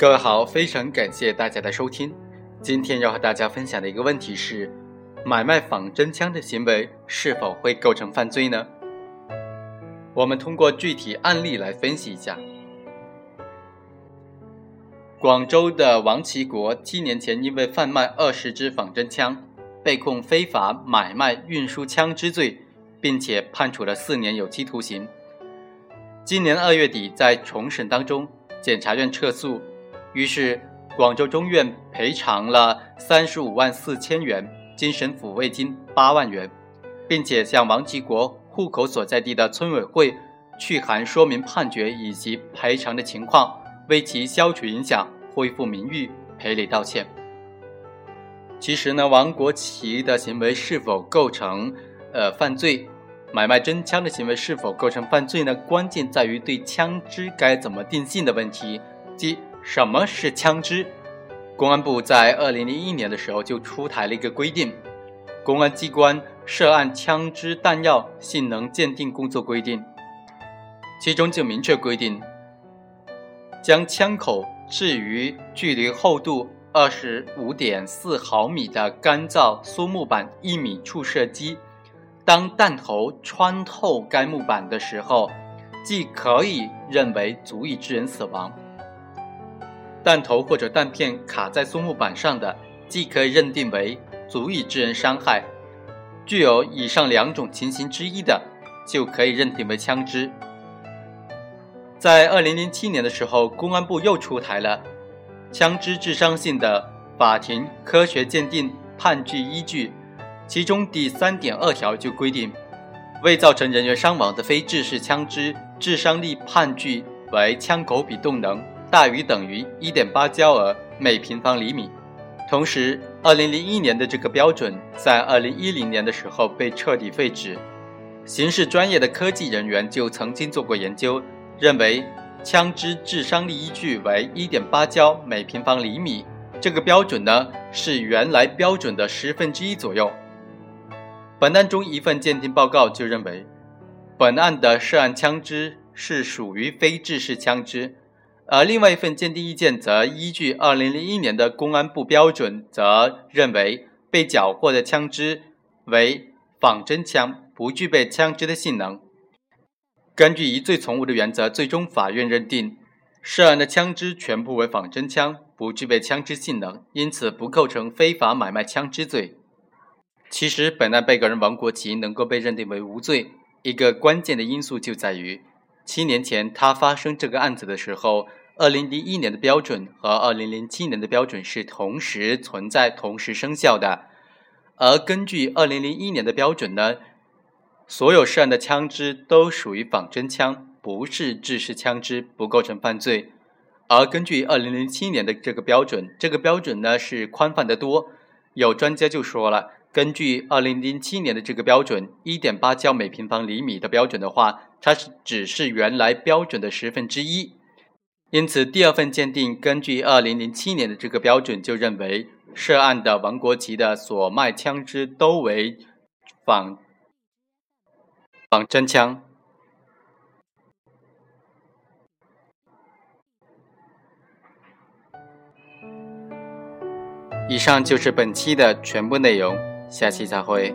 各位好，非常感谢大家的收听。今天要和大家分享的一个问题是：买卖仿真枪的行为是否会构成犯罪呢？我们通过具体案例来分析一下。广州的王其国七年前因为贩卖二十支仿真枪，被控非法买卖、运输枪支罪，并且判处了四年有期徒刑。今年二月底，在重审当中，检察院撤诉，于是广州中院赔偿了三十五万四千元，精神抚慰金八万元，并且向王其国户口所在地的村委会去函说明判决以及赔偿的情况。为其消除影响、恢复名誉、赔礼道歉。其实呢，王国奇的行为是否构成呃犯罪？买卖真枪的行为是否构成犯罪呢？关键在于对枪支该怎么定性的问题，即什么是枪支？公安部在二零零一年的时候就出台了一个规定，《公安机关涉案枪支弹药性能鉴定工作规定》，其中就明确规定。将枪口置于距离厚度二十五点四毫米的干燥苏木板一米处射击，当弹头穿透该木板的时候，即可以认为足以致人死亡；弹头或者弹片卡在松木板上的，即可以认定为足以致人伤害。具有以上两种情形之一的，就可以认定为枪支。在二零零七年的时候，公安部又出台了枪支致伤性的法庭科学鉴定判据依据，其中第三点二条就规定，未造成人员伤亡的非制式枪支致伤力判据为枪口比动能大于等于一点八焦耳每平方厘米。同时，二零零一年的这个标准在二零一零年的时候被彻底废止。刑事专业的科技人员就曾经做过研究。认为枪支致伤力依据为一点八焦每平方厘米，这个标准呢是原来标准的十分之一左右。本案中一份鉴定报告就认为，本案的涉案枪支是属于非制式枪支，而另外一份鉴定意见则依据二零零一年的公安部标准，则认为被缴获的枪支为仿真枪，不具备枪支的性能。根据疑罪从无的原则，最终法院认定涉案的枪支全部为仿真枪，不具备枪支性能，因此不构成非法买卖枪支罪。其实，本案被告人王国奇能够被认定为无罪，一个关键的因素就在于七年前他发生这个案子的时候，二零零一年的标准和二零零七年的标准是同时存在、同时生效的，而根据二零零一年的标准呢？所有涉案的枪支都属于仿真枪，不是制式枪支，不构成犯罪。而根据二零零七年的这个标准，这个标准呢是宽泛得多。有专家就说了，根据二零零七年的这个标准，一点八焦每平方厘米的标准的话，它是只是原来标准的十分之一。因此，第二份鉴定根据二零零七年的这个标准，就认为涉案的王国奇的所卖枪支都为仿。仿真枪。以上就是本期的全部内容，下期再会。